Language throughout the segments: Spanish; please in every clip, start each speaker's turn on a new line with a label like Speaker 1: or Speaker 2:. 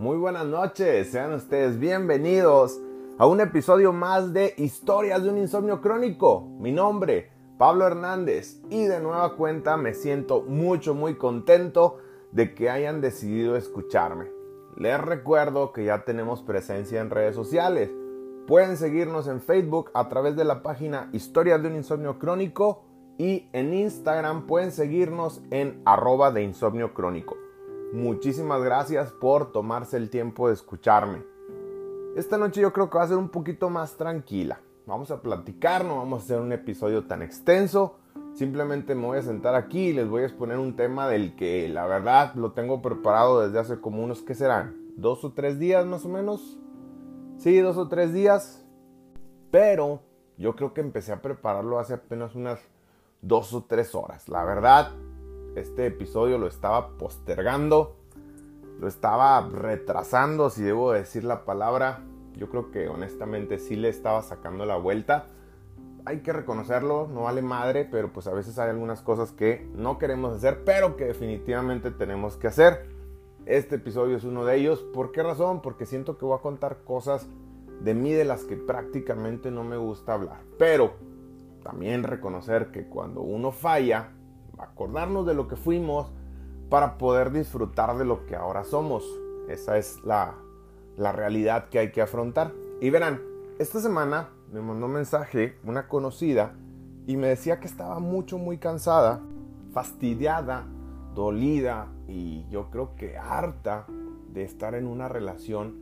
Speaker 1: Muy buenas noches, sean ustedes bienvenidos a un episodio más de Historias de un insomnio crónico. Mi nombre, Pablo Hernández, y de nueva cuenta me siento mucho, muy contento de que hayan decidido escucharme. Les recuerdo que ya tenemos presencia en redes sociales. Pueden seguirnos en Facebook a través de la página Historias de un insomnio crónico y en Instagram pueden seguirnos en arroba de insomnio crónico. Muchísimas gracias por tomarse el tiempo de escucharme. Esta noche yo creo que va a ser un poquito más tranquila. Vamos a platicar, no vamos a hacer un episodio tan extenso. Simplemente me voy a sentar aquí y les voy a exponer un tema del que la verdad lo tengo preparado desde hace como unos, ¿qué serán? ¿Dos o tres días más o menos? Sí, dos o tres días. Pero yo creo que empecé a prepararlo hace apenas unas dos o tres horas. La verdad, este episodio lo estaba postergando, lo estaba retrasando, si debo decir la palabra. Yo creo que honestamente sí le estaba sacando la vuelta. Hay que reconocerlo, no vale madre, pero pues a veces hay algunas cosas que no queremos hacer, pero que definitivamente tenemos que hacer. Este episodio es uno de ellos. ¿Por qué razón? Porque siento que voy a contar cosas de mí de las que prácticamente no me gusta hablar. Pero también reconocer que cuando uno falla, acordarnos de lo que fuimos para poder disfrutar de lo que ahora somos. Esa es la, la realidad que hay que afrontar. Y verán, esta semana me mandó un mensaje una conocida y me decía que estaba mucho, muy cansada, fastidiada, dolida y yo creo que harta de estar en una relación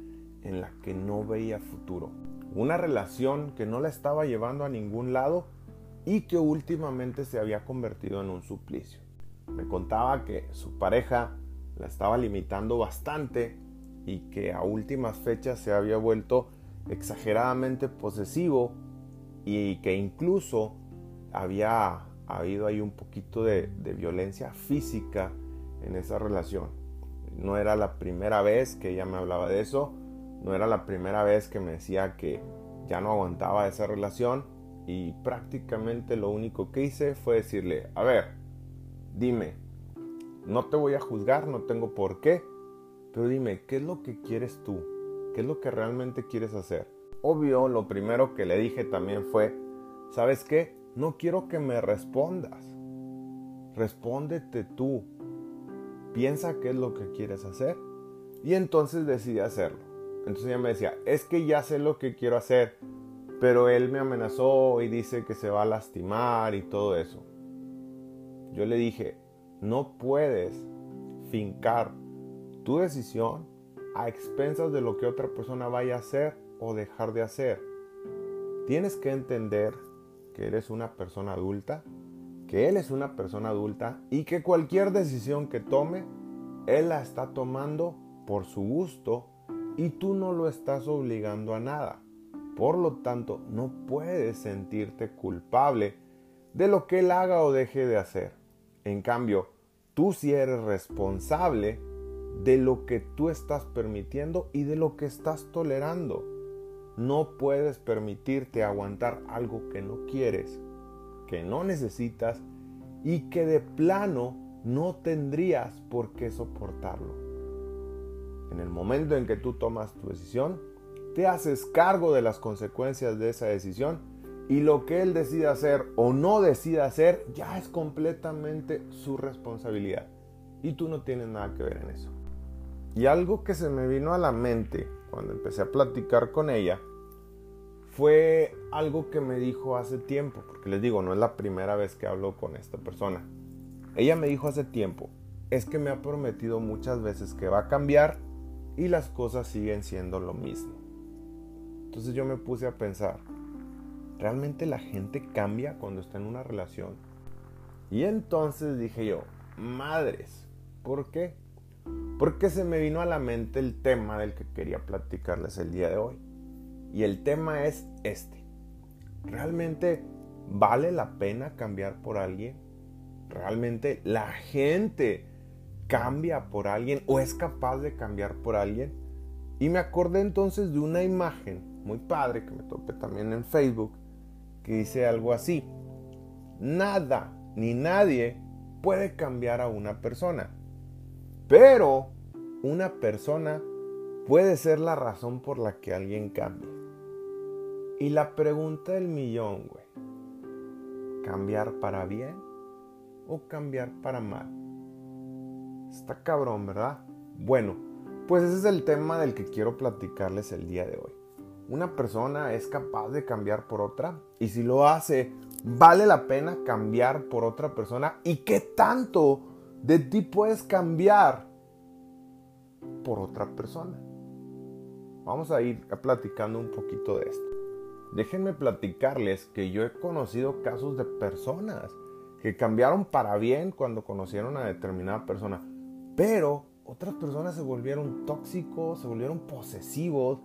Speaker 1: en la que no veía futuro. Una relación que no la estaba llevando a ningún lado y que últimamente se había convertido en un suplicio. Me contaba que su pareja la estaba limitando bastante y que a últimas fechas se había vuelto exageradamente posesivo y que incluso había habido ahí un poquito de, de, violencia física en esa relación. No era la primera vez que ella me hablaba de eso, no era la primera vez que me decía que ya no aguantaba esa relación y prácticamente lo único que hice fue decirle, a ver, dime, no te voy a juzgar, no tengo por qué, pero dime, ¿qué es lo que quieres tú? ¿Qué es lo que realmente quieres hacer? Obvio, lo primero que le dije también fue, ¿sabes qué? No quiero que me respondas. Respóndete tú. Piensa qué es lo que quieres hacer. Y entonces decidí hacerlo. Entonces ella me decía, es que ya sé lo que quiero hacer, pero él me amenazó y dice que se va a lastimar y todo eso. Yo le dije, no puedes fincar tu decisión a expensas de lo que otra persona vaya a hacer o dejar de hacer. Tienes que entender que eres una persona adulta, que él es una persona adulta y que cualquier decisión que tome, él la está tomando por su gusto y tú no lo estás obligando a nada. Por lo tanto, no puedes sentirte culpable de lo que él haga o deje de hacer. En cambio, tú sí eres responsable de lo que tú estás permitiendo y de lo que estás tolerando. No puedes permitirte aguantar algo que no quieres, que no necesitas y que de plano no tendrías por qué soportarlo. En el momento en que tú tomas tu decisión, te haces cargo de las consecuencias de esa decisión y lo que él decida hacer o no decida hacer ya es completamente su responsabilidad y tú no tienes nada que ver en eso. Y algo que se me vino a la mente cuando empecé a platicar con ella fue algo que me dijo hace tiempo, porque les digo, no es la primera vez que hablo con esta persona. Ella me dijo hace tiempo, es que me ha prometido muchas veces que va a cambiar y las cosas siguen siendo lo mismo. Entonces yo me puse a pensar, ¿realmente la gente cambia cuando está en una relación? Y entonces dije yo, madres, ¿por qué? Porque se me vino a la mente el tema del que quería platicarles el día de hoy. Y el tema es este. ¿Realmente vale la pena cambiar por alguien? ¿Realmente la gente cambia por alguien o es capaz de cambiar por alguien? Y me acordé entonces de una imagen muy padre que me topé también en Facebook que dice algo así. Nada ni nadie puede cambiar a una persona. Pero una persona puede ser la razón por la que alguien cambie. Y la pregunta del millón, güey. ¿Cambiar para bien o cambiar para mal? Está cabrón, ¿verdad? Bueno, pues ese es el tema del que quiero platicarles el día de hoy. Una persona es capaz de cambiar por otra y si lo hace, vale la pena cambiar por otra persona y qué tanto de ti puedes cambiar por otra persona. Vamos a ir platicando un poquito de esto. Déjenme platicarles que yo he conocido casos de personas que cambiaron para bien cuando conocieron a determinada persona, pero otras personas se volvieron tóxicos, se volvieron posesivos,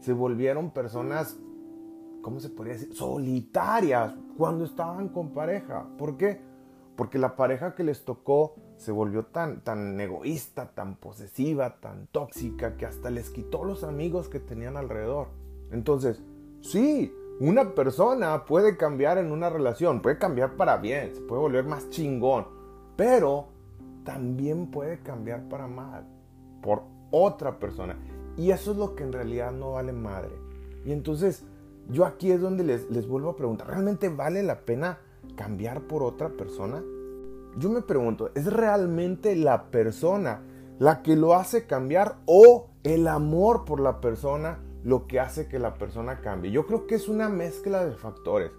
Speaker 1: se volvieron personas, ¿cómo se podría decir? Solitarias cuando estaban con pareja. ¿Por qué? Porque la pareja que les tocó se volvió tan, tan egoísta, tan posesiva, tan tóxica, que hasta les quitó los amigos que tenían alrededor. Entonces, sí, una persona puede cambiar en una relación, puede cambiar para bien, se puede volver más chingón, pero también puede cambiar para mal por otra persona. Y eso es lo que en realidad no vale madre. Y entonces yo aquí es donde les, les vuelvo a preguntar, ¿realmente vale la pena cambiar por otra persona? Yo me pregunto, ¿es realmente la persona la que lo hace cambiar o el amor por la persona lo que hace que la persona cambie? Yo creo que es una mezcla de factores.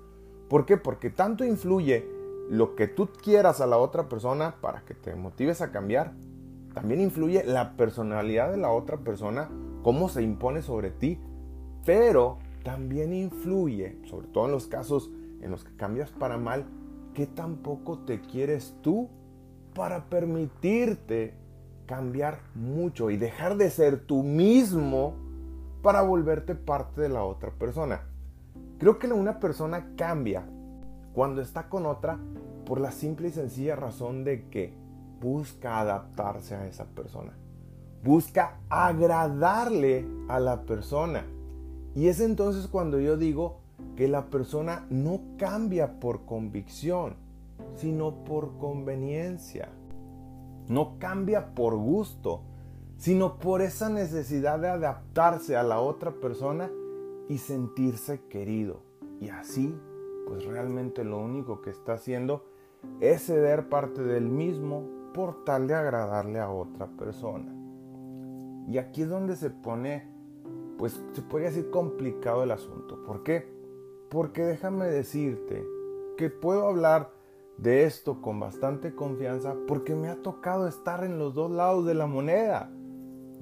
Speaker 1: ¿Por qué? Porque tanto influye lo que tú quieras a la otra persona para que te motives a cambiar. También influye la personalidad de la otra persona, cómo se impone sobre ti. Pero también influye, sobre todo en los casos en los que cambias para mal, ¿qué tampoco te quieres tú para permitirte cambiar mucho y dejar de ser tú mismo para volverte parte de la otra persona? Creo que una persona cambia cuando está con otra por la simple y sencilla razón de que busca adaptarse a esa persona. Busca agradarle a la persona. Y es entonces cuando yo digo que la persona no cambia por convicción, sino por conveniencia. No cambia por gusto, sino por esa necesidad de adaptarse a la otra persona y sentirse querido. Y así, pues realmente lo único que está haciendo es ceder parte del mismo por tal de agradarle a otra persona. Y aquí es donde se pone, pues se podría decir complicado el asunto. ¿Por qué? Porque déjame decirte que puedo hablar de esto con bastante confianza porque me ha tocado estar en los dos lados de la moneda.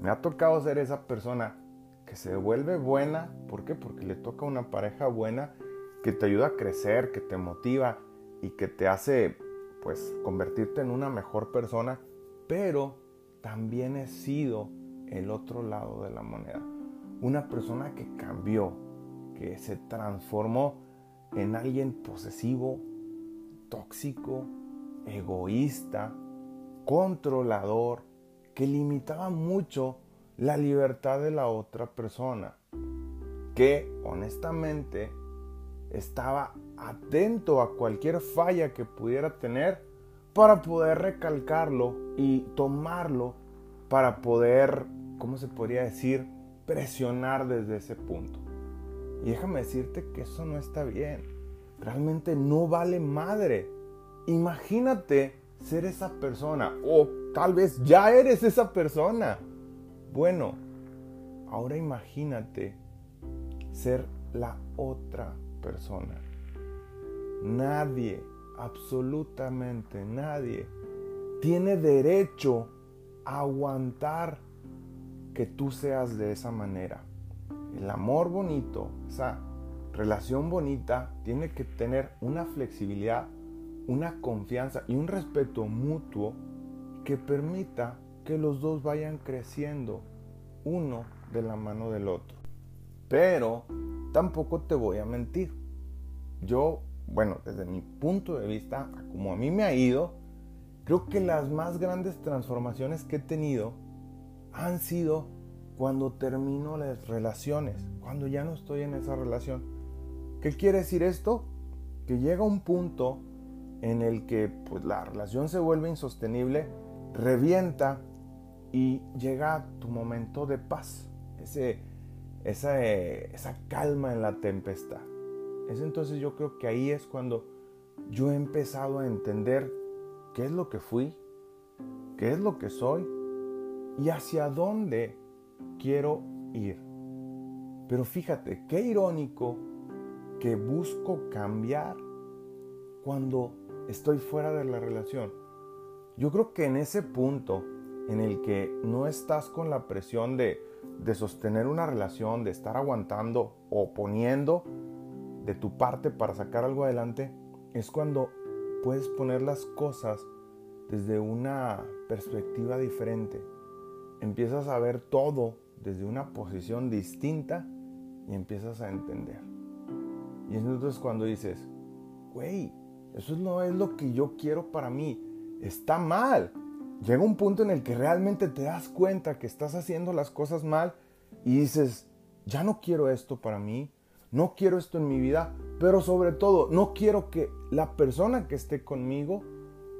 Speaker 1: Me ha tocado ser esa persona que se vuelve buena. ¿Por qué? Porque le toca una pareja buena que te ayuda a crecer, que te motiva y que te hace pues convertirte en una mejor persona. Pero también he sido el otro lado de la moneda. Una persona que cambió, que se transformó en alguien posesivo, tóxico, egoísta, controlador, que limitaba mucho la libertad de la otra persona, que honestamente estaba atento a cualquier falla que pudiera tener para poder recalcarlo y tomarlo para poder, ¿cómo se podría decir?, presionar desde ese punto. Y déjame decirte que eso no está bien. Realmente no vale madre. Imagínate ser esa persona o tal vez ya eres esa persona. Bueno, ahora imagínate ser la otra persona. Nadie, absolutamente nadie, tiene derecho a aguantar que tú seas de esa manera. El amor bonito, esa relación bonita, tiene que tener una flexibilidad, una confianza y un respeto mutuo que permita que los dos vayan creciendo uno de la mano del otro. Pero tampoco te voy a mentir. Yo, bueno, desde mi punto de vista, como a mí me ha ido, creo que las más grandes transformaciones que he tenido han sido cuando termino las relaciones, cuando ya no estoy en esa relación. ¿Qué quiere decir esto? Que llega un punto en el que pues, la relación se vuelve insostenible, revienta y llega tu momento de paz. ese, esa, esa calma en la tempestad. Es entonces yo creo que ahí es cuando yo he empezado a entender qué es lo que fui, qué es lo que soy y hacia dónde quiero ir. Pero fíjate, qué irónico que busco cambiar cuando estoy fuera de la relación. Yo creo que en ese punto en el que no estás con la presión de, sostener una relación, de estar aguantando o poniendo de tu parte para sacar algo adelante, es cuando puedes poner las cosas desde una perspectiva diferente. Empiezas a ver todo desde una posición distinta y empiezas a entender. Y entonces cuando dices, güey, eso no es lo que yo quiero para mí, está mal. Llega un punto en el que realmente te das cuenta que estás haciendo las cosas mal y dices, ya no quiero esto para mí, no quiero esto en mi vida, pero sobre todo no quiero que la persona que esté conmigo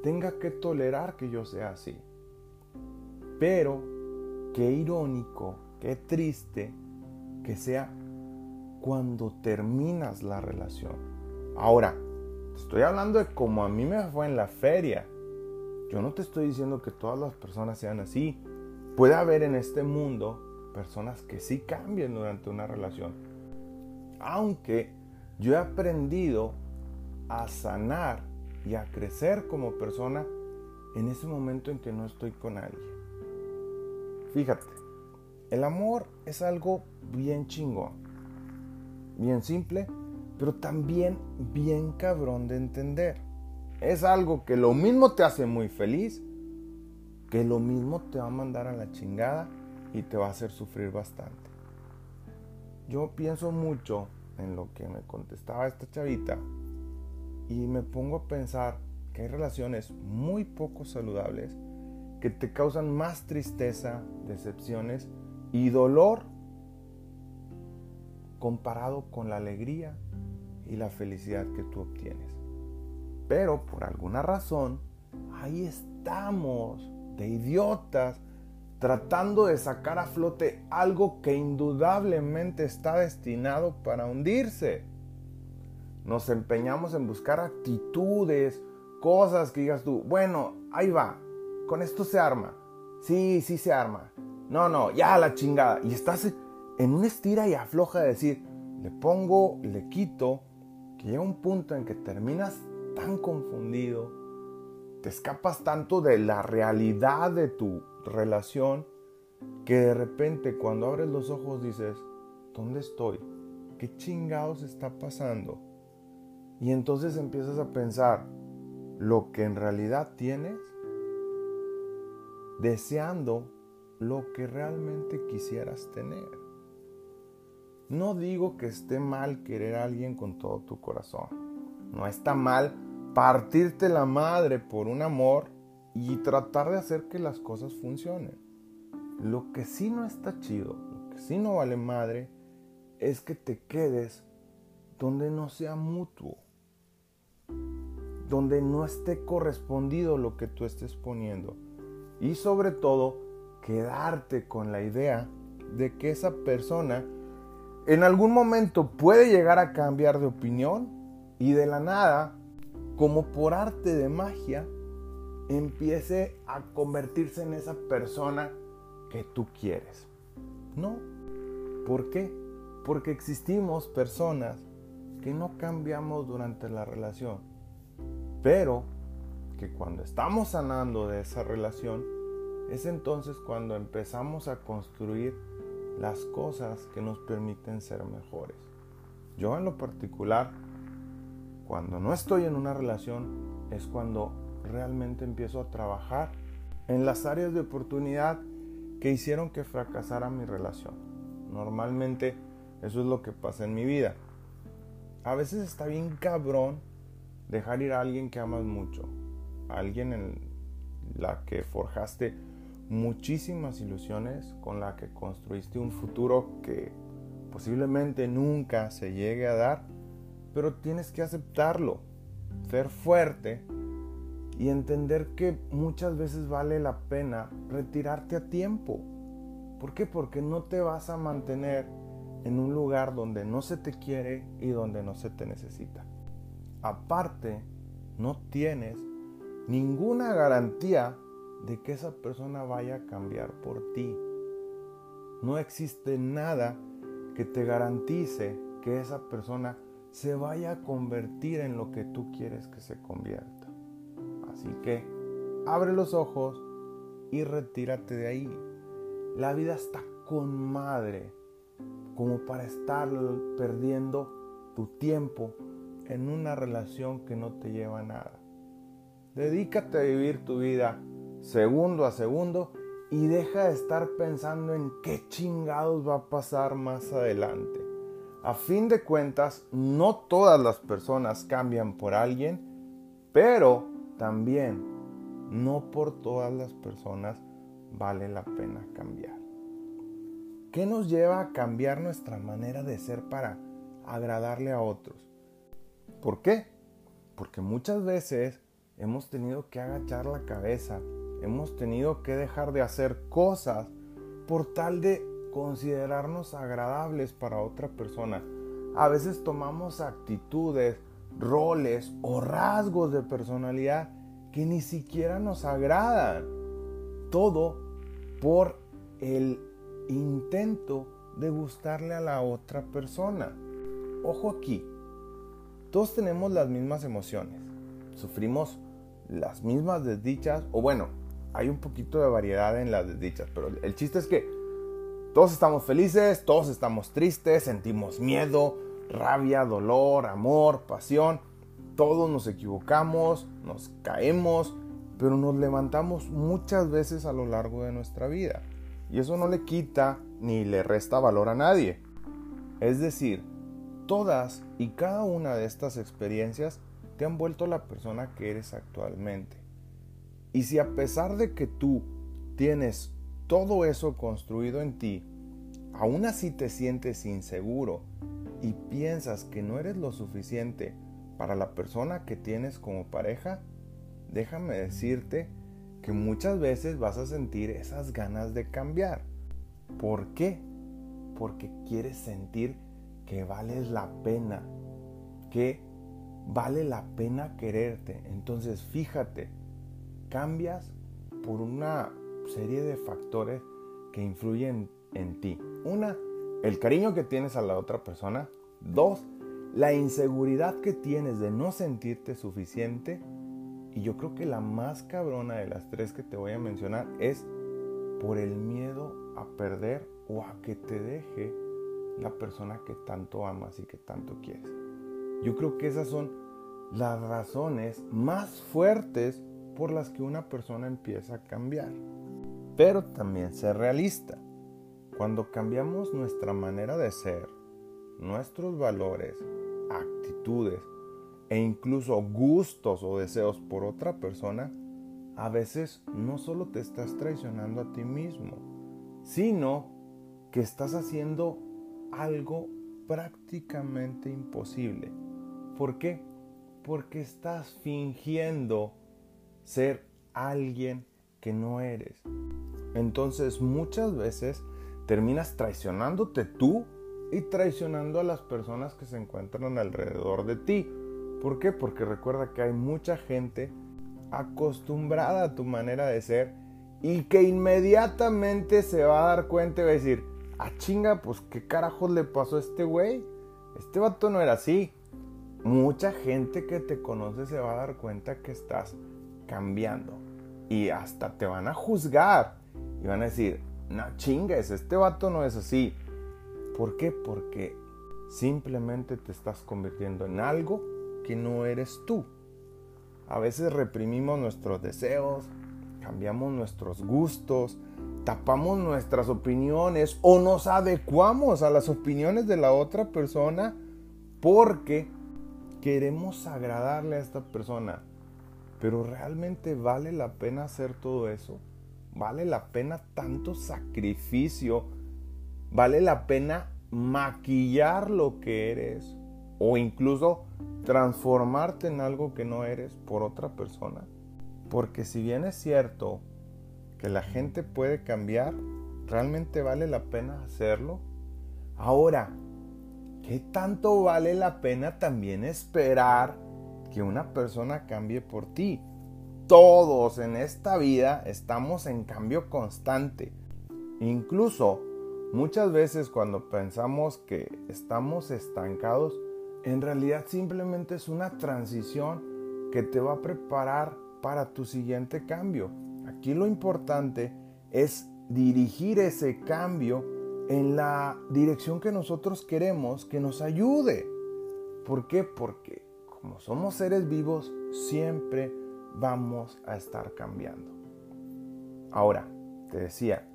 Speaker 1: tenga que tolerar que yo sea así. Pero qué irónico, qué triste que sea cuando terminas la relación. Ahora, estoy hablando de como a mí me fue en la feria. Yo no te estoy diciendo que todas las personas sean así. Puede haber en este mundo personas que sí cambien durante una relación. Aunque yo he aprendido a sanar y a crecer como persona en ese momento en que no estoy con alguien. Fíjate, el amor es algo bien chingón, bien simple, pero también bien cabrón de entender. Es algo que lo mismo te hace muy feliz, que lo mismo te va a mandar a la chingada y te va a hacer sufrir bastante. Yo pienso mucho en lo que me contestaba esta chavita y me pongo a pensar que hay relaciones muy poco saludables que te causan más tristeza, decepciones y dolor comparado con la alegría y la felicidad que tú obtienes. Pero por alguna razón, ahí estamos de idiotas tratando de sacar a flote algo que indudablemente está destinado para hundirse. Nos empeñamos en buscar actitudes, cosas que digas tú, bueno, ahí va, con esto se arma. Sí, sí se arma. No, no, ya la chingada. Y estás en una estira y afloja de decir, le pongo, le quito, que llega un punto en que terminas tan confundido, te escapas tanto de la realidad de tu relación que de repente cuando abres los ojos dices, ¿dónde estoy? ¿Qué chingados está pasando? Y entonces empiezas a pensar lo que en realidad tienes, deseando lo que realmente quisieras tener. No digo que esté mal querer a alguien con todo tu corazón. No está mal partirte la madre por un amor y tratar de hacer que las cosas funcionen. Lo que sí no está chido, lo que sí no vale madre, es que te quedes donde no sea mutuo, donde no esté correspondido lo que tú estés poniendo. Y sobre todo, quedarte con la idea de que esa persona en algún momento puede llegar a cambiar de opinión y de la nada, como por arte de magia, empiece a convertirse en esa persona que tú quieres. No. ¿Por qué? Porque existimos personas que no cambiamos durante la relación, pero que cuando estamos sanando de esa relación, es entonces cuando empezamos a construir las cosas que nos permiten ser mejores. Yo en lo particular, cuando no estoy en una relación, es cuando realmente empiezo a trabajar en las áreas de oportunidad que hicieron que fracasara mi relación. Normalmente eso es lo que pasa en mi vida. A veces está bien cabrón dejar ir a alguien que amas mucho, alguien en la que forjaste muchísimas ilusiones, con la que construiste un futuro que posiblemente nunca se llegue a dar, pero tienes que aceptarlo, ser fuerte y entender que muchas veces vale la pena retirarte a tiempo. ¿Por qué? Porque no te vas a mantener en un lugar donde no se te quiere y donde no se te necesita. Aparte, no tienes ninguna garantía de que esa persona vaya a cambiar por ti. No existe nada que te garantice que esa persona se vaya a convertir en lo que tú quieres que se convierta. Así que abre los ojos y retírate de ahí. La vida está con madre como para estar perdiendo tu tiempo en una relación que no te lleva a nada. Dedícate a vivir tu vida segundo a segundo y deja de estar pensando en qué chingados va a pasar más adelante. A fin de cuentas, no todas las personas cambian por alguien, pero también no por todas las personas vale la pena cambiar. ¿Qué nos lleva a cambiar nuestra manera de ser para agradarle a otros? ¿Por qué? Porque muchas veces hemos tenido que agachar la cabeza, hemos tenido que dejar de hacer cosas por tal de considerarnos agradables para otra persona. A veces tomamos actitudes, roles o rasgos de personalidad que ni siquiera nos agradan. Todo por el intento de gustarle a la otra persona. Ojo aquí, todos tenemos las mismas emociones, sufrimos las mismas desdichas, o bueno, hay un poquito de variedad en las desdichas, pero el chiste es que todos estamos felices, todos estamos tristes, sentimos miedo, rabia, dolor, amor, pasión, todos nos equivocamos, nos caemos, pero nos levantamos muchas veces a lo largo de nuestra vida. Y eso no le quita ni le resta valor a nadie. Es decir, todas y cada una de estas experiencias te han vuelto la persona que eres actualmente. Y si a pesar de que tú tienes todo eso construido en ti, aún así te sientes inseguro y piensas que no eres lo suficiente para la persona que tienes como pareja, déjame decirte que muchas veces vas a sentir esas ganas de cambiar. ¿Por qué? Porque quieres sentir que vales la pena, que vale la pena quererte. Entonces fíjate, cambias por una serie de factores que influyen en ti. Una, el cariño que tienes a la otra persona. Dos, la inseguridad que tienes de no sentirte suficiente. Y yo creo que la más cabrona de las tres que te voy a mencionar es por el miedo a perder o a que te deje la persona que tanto amas y que tanto quieres. Yo creo que esas son las razones más fuertes por las que una persona empieza a cambiar. Pero también ser realista. Cuando cambiamos nuestra manera de ser, nuestros valores, actitudes, e incluso gustos o deseos por otra persona, a veces no solo te estás traicionando a ti mismo, sino que estás haciendo algo prácticamente imposible. ¿Por qué? Porque estás fingiendo ser alguien que no eres. Entonces muchas veces terminas traicionándote tú y traicionando a las personas que se encuentran alrededor de ti. ¿Por qué? Porque recuerda que hay mucha gente acostumbrada a tu manera de ser y que inmediatamente se va a dar cuenta y va a decir, ah chinga, pues qué carajos le pasó a este güey. Este vato no era así. Mucha gente que te conoce se va a dar cuenta que estás cambiando y hasta te van a juzgar y van a decir, no chingues, este vato no es así. ¿Por qué? Porque simplemente te estás convirtiendo en algo que no eres tú. A veces reprimimos nuestros deseos, cambiamos nuestros gustos, tapamos nuestras opiniones o nos adecuamos a las opiniones de la otra persona porque queremos agradarle a esta persona. Pero realmente vale la pena hacer todo eso? ¿Vale la pena tanto sacrificio? ¿Vale la pena maquillar lo que eres? o incluso transformarte en algo que no eres por otra persona. Porque si bien es cierto que la gente puede cambiar, ¿realmente vale la pena hacerlo? Ahora, ¿qué tanto vale la pena también esperar que una persona cambie por ti? Todos en esta vida estamos en cambio constante. Incluso muchas veces cuando pensamos que estamos estancados, en realidad simplemente es una transición que te va a preparar para tu siguiente cambio. Aquí lo importante es dirigir ese cambio en la dirección que nosotros queremos que nos ayude. ¿Por qué? Porque como somos seres vivos, siempre vamos a estar cambiando. Ahora, te decía,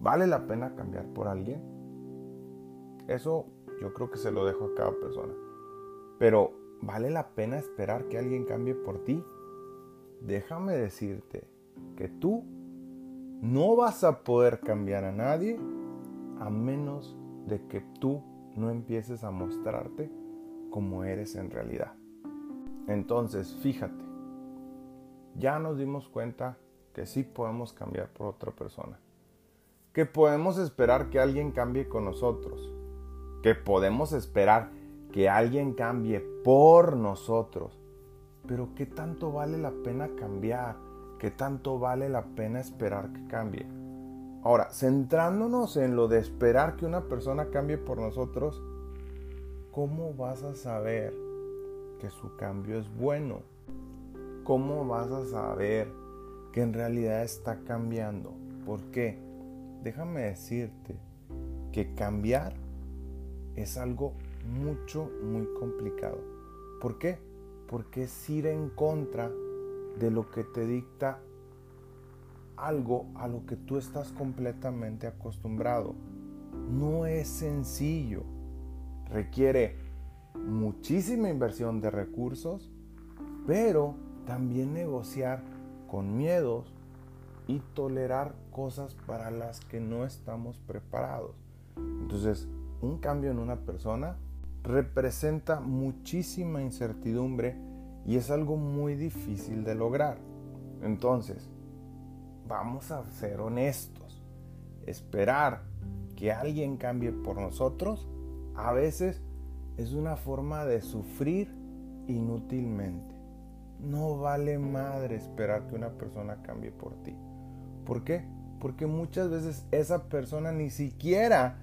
Speaker 1: ¿vale la pena cambiar por alguien? Eso yo creo que se lo dejo a cada persona. Pero, ¿vale la pena esperar que alguien cambie por ti? Déjame decirte que tú no vas a poder cambiar a nadie a menos de que tú no empieces a mostrarte como eres en realidad. Entonces, fíjate, ya nos dimos cuenta que sí podemos cambiar por otra persona. Que podemos esperar que alguien cambie con nosotros. Que podemos esperar que alguien cambie por nosotros. Pero ¿qué tanto vale la pena cambiar? ¿Qué tanto vale la pena esperar que cambie? Ahora, centrándonos en lo de esperar que una persona cambie por nosotros, ¿cómo vas a saber que su cambio es bueno? ¿Cómo vas a saber que en realidad está cambiando? ¿Por qué? Déjame decirte que cambiar es algo mucho, muy complicado. ¿Por qué? Porque es ir en contra de lo que te dicta algo a lo que tú estás completamente acostumbrado. No es sencillo. Requiere muchísima inversión de recursos, pero también negociar con miedos y tolerar cosas para las que no estamos preparados. Entonces, un cambio en una persona representa muchísima incertidumbre y es algo muy difícil de lograr. Entonces, vamos a ser honestos. Esperar que alguien cambie por nosotros a veces es una forma de sufrir inútilmente. No vale madre esperar que una persona cambie por ti. ¿Por qué? Porque muchas veces esa persona ni siquiera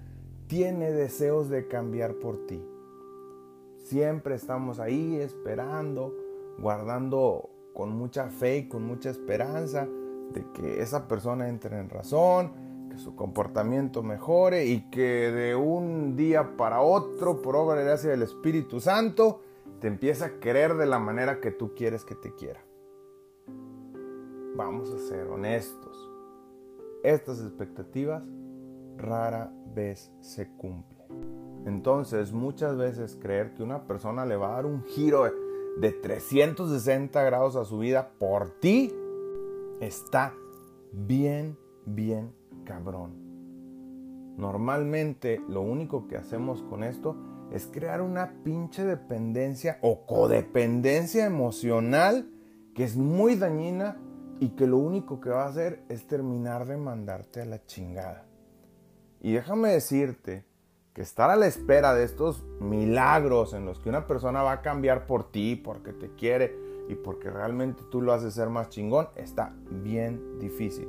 Speaker 1: tiene deseos de cambiar por ti. Siempre estamos ahí esperando, guardando con mucha fe y con mucha esperanza de que esa persona entre en razón, que su comportamiento mejore y que de un día para otro, por obra y gracia del Espíritu Santo, te empiece a querer de la manera que tú quieres que te quiera. Vamos a ser honestos. Estas expectativas rara vez se cumplen. Entonces, muchas veces creer que una persona le va a dar un giro de 360 grados a su vida por ti está bien, bien cabrón. Normalmente lo único que hacemos con esto es crear una pinche dependencia o codependencia emocional que es muy dañina y que lo único que va a hacer es terminar de mandarte a la chingada. Y déjame decirte que estar a la espera de estos milagros en los que una persona va a cambiar por ti, porque te quiere y porque realmente tú lo haces ser más chingón, está bien difícil.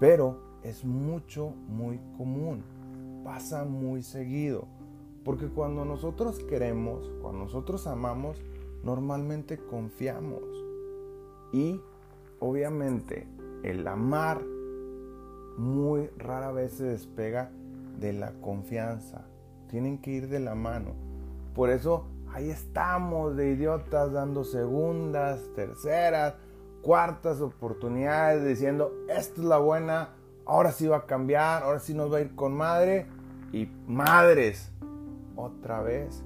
Speaker 1: Pero es mucho, muy común. Pasa muy seguido. Porque cuando nosotros queremos, cuando nosotros amamos, normalmente confiamos. Y obviamente el amar muy rara vez se despega de la confianza. Tienen que ir de la mano. Por eso ahí estamos de idiotas dando segundas, terceras, cuartas oportunidades diciendo, esta es la buena, ahora sí va a cambiar, ahora sí nos va a ir con madre. Y madres, otra vez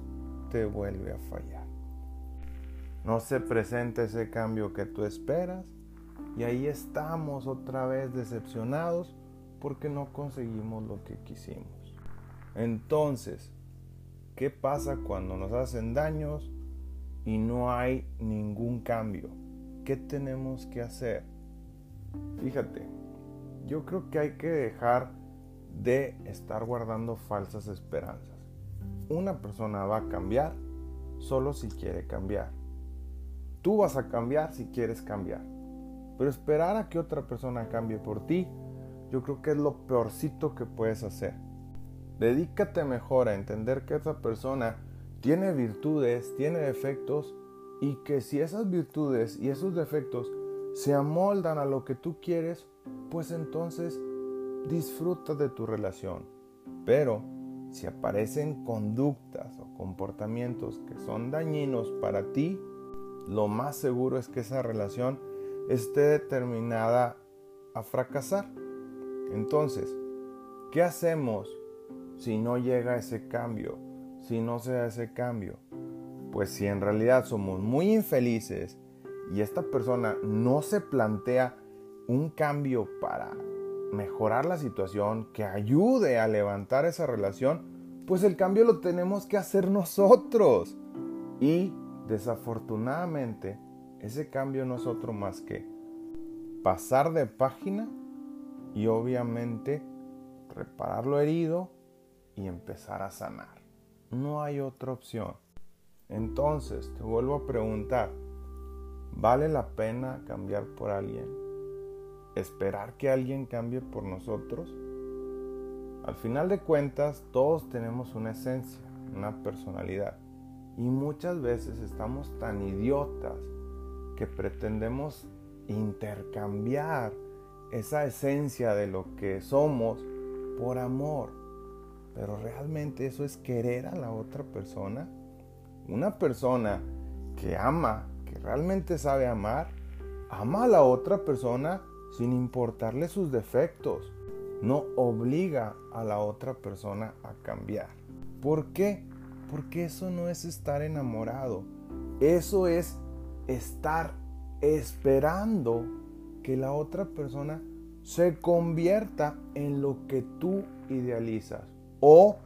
Speaker 1: te vuelve a fallar. No se presenta ese cambio que tú esperas y ahí estamos otra vez decepcionados porque no conseguimos lo que quisimos. Entonces, ¿qué pasa cuando nos hacen daños y no hay ningún cambio? ¿Qué tenemos que hacer? Fíjate, yo creo que hay que dejar de estar guardando falsas esperanzas. Una persona va a cambiar solo si quiere cambiar. Tú vas a cambiar si quieres cambiar. Pero esperar a que otra persona cambie por ti, yo creo que es lo peorcito que puedes hacer. Dedícate mejor a entender que esa persona tiene virtudes, tiene defectos y que si esas virtudes y esos defectos se amoldan a lo que tú quieres, pues entonces disfruta de tu relación. Pero si aparecen conductas o comportamientos que son dañinos para ti, lo más seguro es que esa relación esté determinada a fracasar. Entonces, ¿qué hacemos si no llega ese cambio? Si no se da ese cambio. Pues si en realidad somos muy infelices y esta persona no se plantea un cambio para mejorar la situación, que ayude a levantar esa relación, pues el cambio lo tenemos que hacer nosotros. Y desafortunadamente, ese cambio no es otro más que pasar de página y obviamente reparar lo herido y empezar a sanar. No hay otra opción. Entonces, te vuelvo a preguntar, ¿vale la pena cambiar por alguien? ¿Esperar que alguien cambie por nosotros? Al final de cuentas, todos tenemos una esencia, una personalidad. Y muchas veces estamos tan idiotas que pretendemos intercambiar esa esencia de lo que somos por amor. Pero realmente eso es querer a la otra persona. Una persona que ama, que realmente sabe amar, ama a la otra persona sin importarle sus defectos. No obliga a la otra persona a cambiar. ¿Por qué? Porque eso no es estar enamorado. Eso es estar esperando que la otra persona se convierta en lo que tú idealizas. O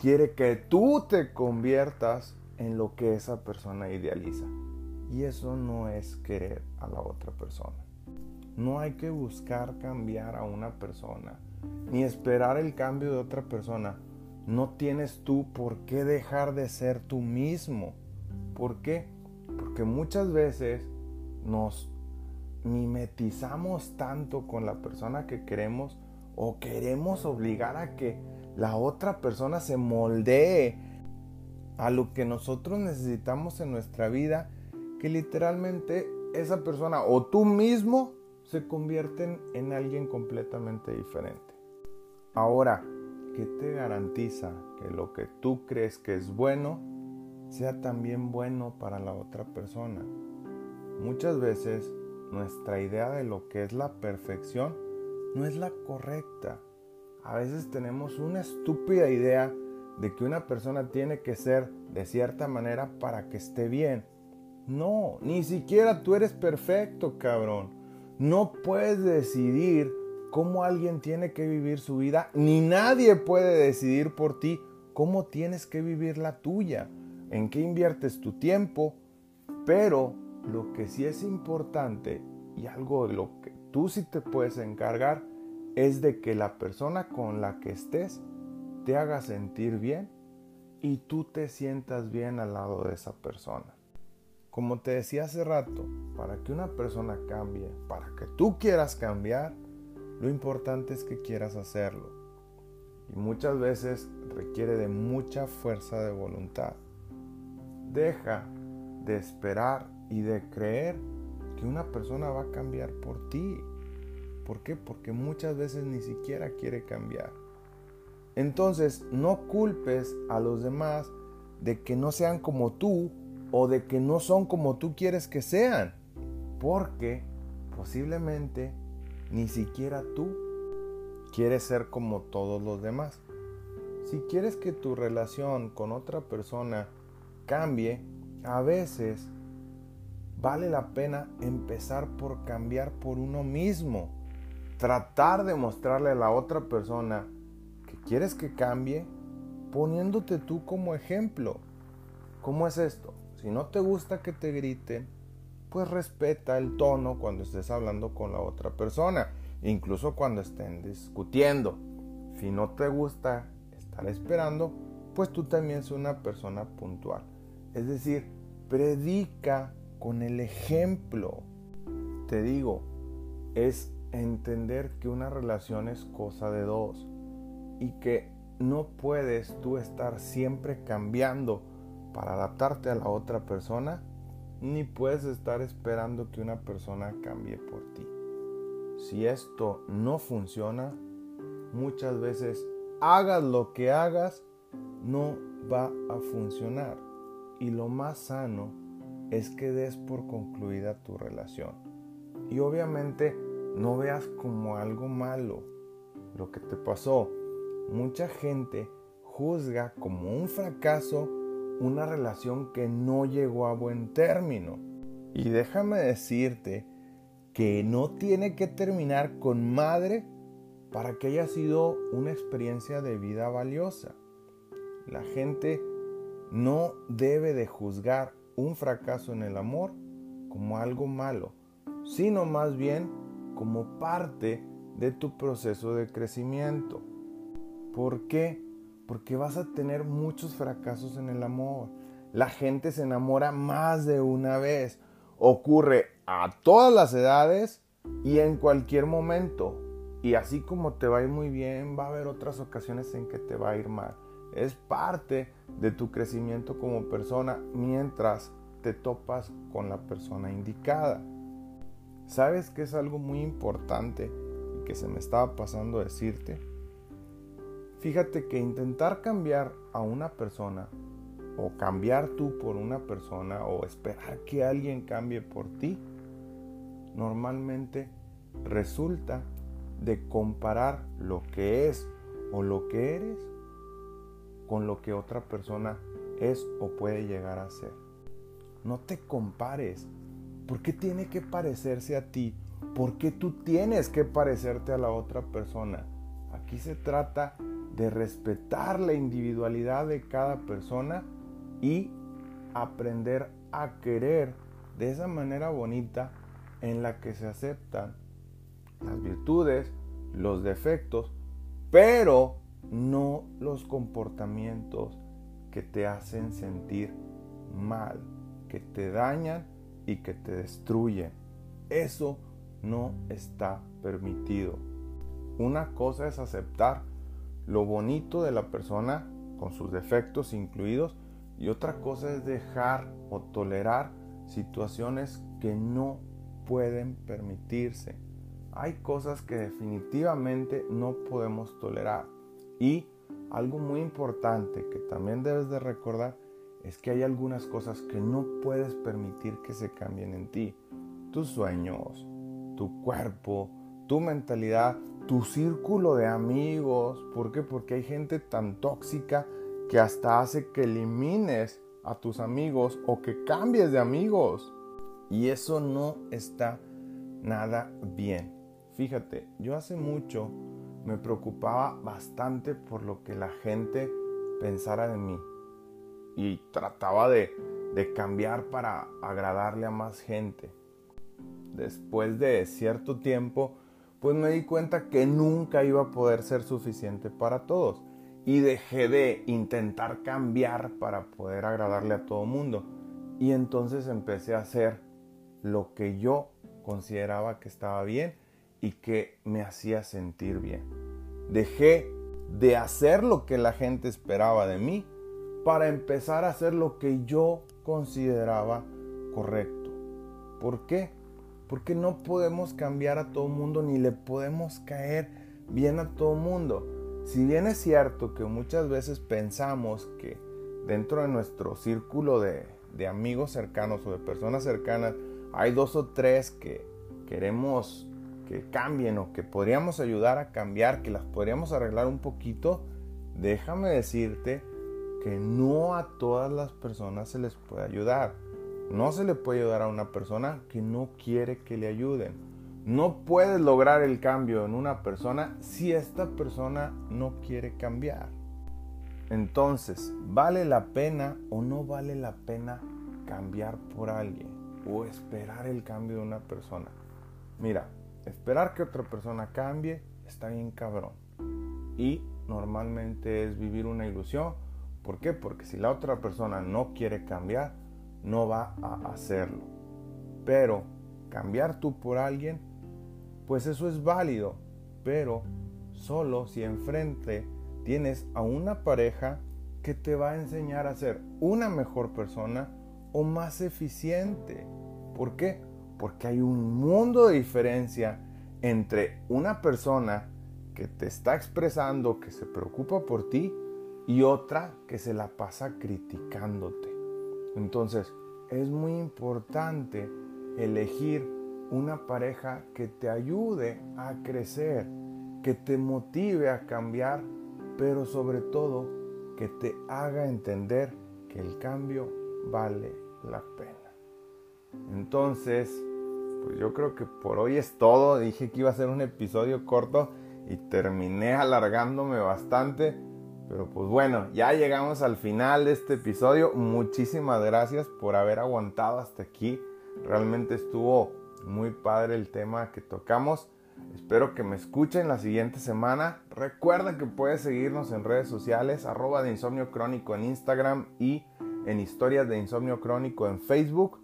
Speaker 1: quiere que tú te conviertas en lo que esa persona idealiza. Y eso no es querer a la otra persona. No hay que buscar cambiar a una persona, ni esperar el cambio de otra persona no tienes tú por qué dejar de ser tú mismo. ¿Por qué? Porque muchas veces nos mimetizamos tanto con la persona que queremos o queremos obligar a que la otra persona se moldee a lo que nosotros necesitamos en nuestra vida que literalmente esa persona o tú mismo se convierten en alguien completamente diferente. Ahora, ¿qué te garantiza que lo que tú crees que es bueno sea también bueno para la otra persona? Muchas veces nuestra idea de lo que es la perfección no es la correcta. A veces tenemos una estúpida idea de que una persona tiene que ser de cierta manera para que esté bien. No, ni siquiera tú eres perfecto, cabrón. No puedes decidir cómo alguien tiene que vivir su vida, ni nadie puede decidir por ti cómo tienes que vivir la tuya, en qué inviertes tu tiempo, pero lo que sí es importante y algo de lo que tú sí te puedes encargar es de que la persona con la que estés te haga sentir bien y tú te sientas bien al lado de esa persona. Como te decía hace rato, para que una persona cambie, para que tú quieras cambiar, lo importante es que quieras hacerlo. Y muchas veces requiere de mucha fuerza de voluntad. Deja de esperar y de creer que una persona va a cambiar por ti. ¿Por qué? Porque muchas veces ni siquiera quiere cambiar. Entonces, no culpes a los demás de que no sean como tú o de que no son como tú quieres que sean. Porque posiblemente ni siquiera tú quieres ser como todos los demás. Si quieres que tu relación con otra persona cambie, a veces vale la pena empezar por cambiar por uno mismo. Tratar de mostrarle a la otra persona que quieres que cambie poniéndote tú como ejemplo. ¿Cómo es esto? Si no te gusta que te griten, pues respeta el tono cuando estés hablando con la otra persona, incluso cuando estén discutiendo. si no te gusta estar esperando, pues tú también eres una persona puntual. Es decir, predica con el ejemplo. Te digo, es entender que una relación es cosa de dos y que no puedes tú estar siempre cambiando para adaptarte a la otra persona, ni puedes estar esperando que una persona cambie por ti. Si esto no funciona, muchas veces hagas lo que hagas, no va a funcionar. Y lo más sano es que des por concluida tu relación. Y obviamente no veas como algo malo lo que te pasó. Mucha gente juzga como un fracaso una relación que no llegó a buen término. Y déjame decirte que no tiene que terminar con madre para que haya sido una experiencia de vida valiosa. La gente no debe de juzgar un fracaso en el amor como algo malo, sino más bien como parte de tu proceso de crecimiento. ¿Por qué? Porque vas a tener muchos fracasos en el amor. La gente se enamora más de una vez. Ocurre a todas las edades y en cualquier momento. Y así como te va a ir muy bien, va a haber otras ocasiones en que te va a ir mal. Es parte de tu crecimiento como persona mientras te topas con la persona indicada. ¿Sabes que es algo muy importante y que se me estaba pasando decirte? Fíjate que intentar cambiar a una persona o cambiar tú por una persona o esperar que alguien cambie por ti, normalmente resulta de comparar lo que es o lo que eres con lo que otra persona es o puede llegar a ser. No te compares, ¿Por qué tiene que parecerse a ti? ¿Por qué tú tienes que parecerte a la otra persona? Aquí se trata de respetar la individualidad de cada persona y aprender a querer de esa manera bonita en la que se aceptan las virtudes, los defectos, pero no los comportamientos que te hacen sentir mal, que te dañan y que te destruyen. Eso no está permitido. Una cosa es aceptar lo bonito de la persona con sus defectos incluidos y otra cosa es dejar o tolerar situaciones que no pueden permitirse. Hay cosas que definitivamente no podemos tolerar. Y algo muy importante que también debes de recordar es que hay algunas cosas que no puedes permitir que se cambien en ti. Tus sueños, tu cuerpo, tu mentalidad, tu círculo de amigos. ¿Por qué? Porque hay gente tan tóxica que hasta hace que elimines a tus amigos o que cambies de amigos. Y eso no está nada bien. Fíjate, yo hace mucho me preocupaba bastante por lo que la gente pensara de mí y trataba de, cambiar para agradarle a más gente. Después de cierto tiempo, pues me di cuenta que nunca iba a poder ser suficiente para todos y dejé de intentar cambiar para poder agradarle a todo mundo. Y entonces empecé a hacer lo que yo consideraba que estaba bien y que me hacía sentir bien. Dejé de hacer lo que la gente esperaba de mí para empezar a hacer lo que yo consideraba correcto. ¿Por qué? Porque no podemos cambiar a todo mundo ni le podemos caer bien a todo mundo. Si bien es cierto que muchas veces pensamos que dentro de nuestro círculo de, de amigos cercanos o de personas cercanas hay dos o tres que queremos que cambien o que podríamos ayudar a cambiar, que las podríamos arreglar un poquito, déjame decirte que no a todas las personas se les puede ayudar. No se le puede ayudar a una persona que no quiere que le ayuden. No puedes lograr el cambio en una persona si esta persona no quiere cambiar. Entonces, ¿vale la pena o no vale la pena cambiar por alguien o esperar el cambio de una persona? Mira, esperar que otra persona cambie está bien cabrón. y normalmente es vivir una ilusión. ¿Por qué? Porque si la otra persona no quiere cambiar, no va a hacerlo. Pero cambiar tú por alguien, pues eso es válido, pero solo si enfrente tienes a una pareja que te va a enseñar a ser una mejor persona o más eficiente. ¿Por qué? Porque hay un mundo de diferencia entre una persona que te está expresando que se preocupa por ti y otra que se la pasa criticándote. Entonces, es muy importante elegir una pareja que te ayude a crecer, que te motive a cambiar, pero sobre todo que te haga entender que el cambio vale la pena. Entonces, pues yo creo que por hoy es todo. Dije que iba a ser un episodio corto y terminé alargándome bastante. Pero pues bueno, ya llegamos al final de este episodio. Muchísimas gracias por haber aguantado hasta aquí. Realmente estuvo muy padre el tema que tocamos. Espero que me escuchen la siguiente semana. Recuerda que puedes seguirnos en redes sociales, arroba de insomnio crónico en Instagram y en historias de insomnio crónico en Facebook.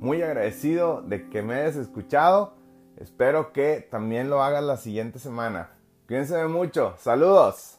Speaker 1: Muy agradecido de que me hayas escuchado. Espero que también lo hagas la siguiente semana. Cuídense mucho. Saludos.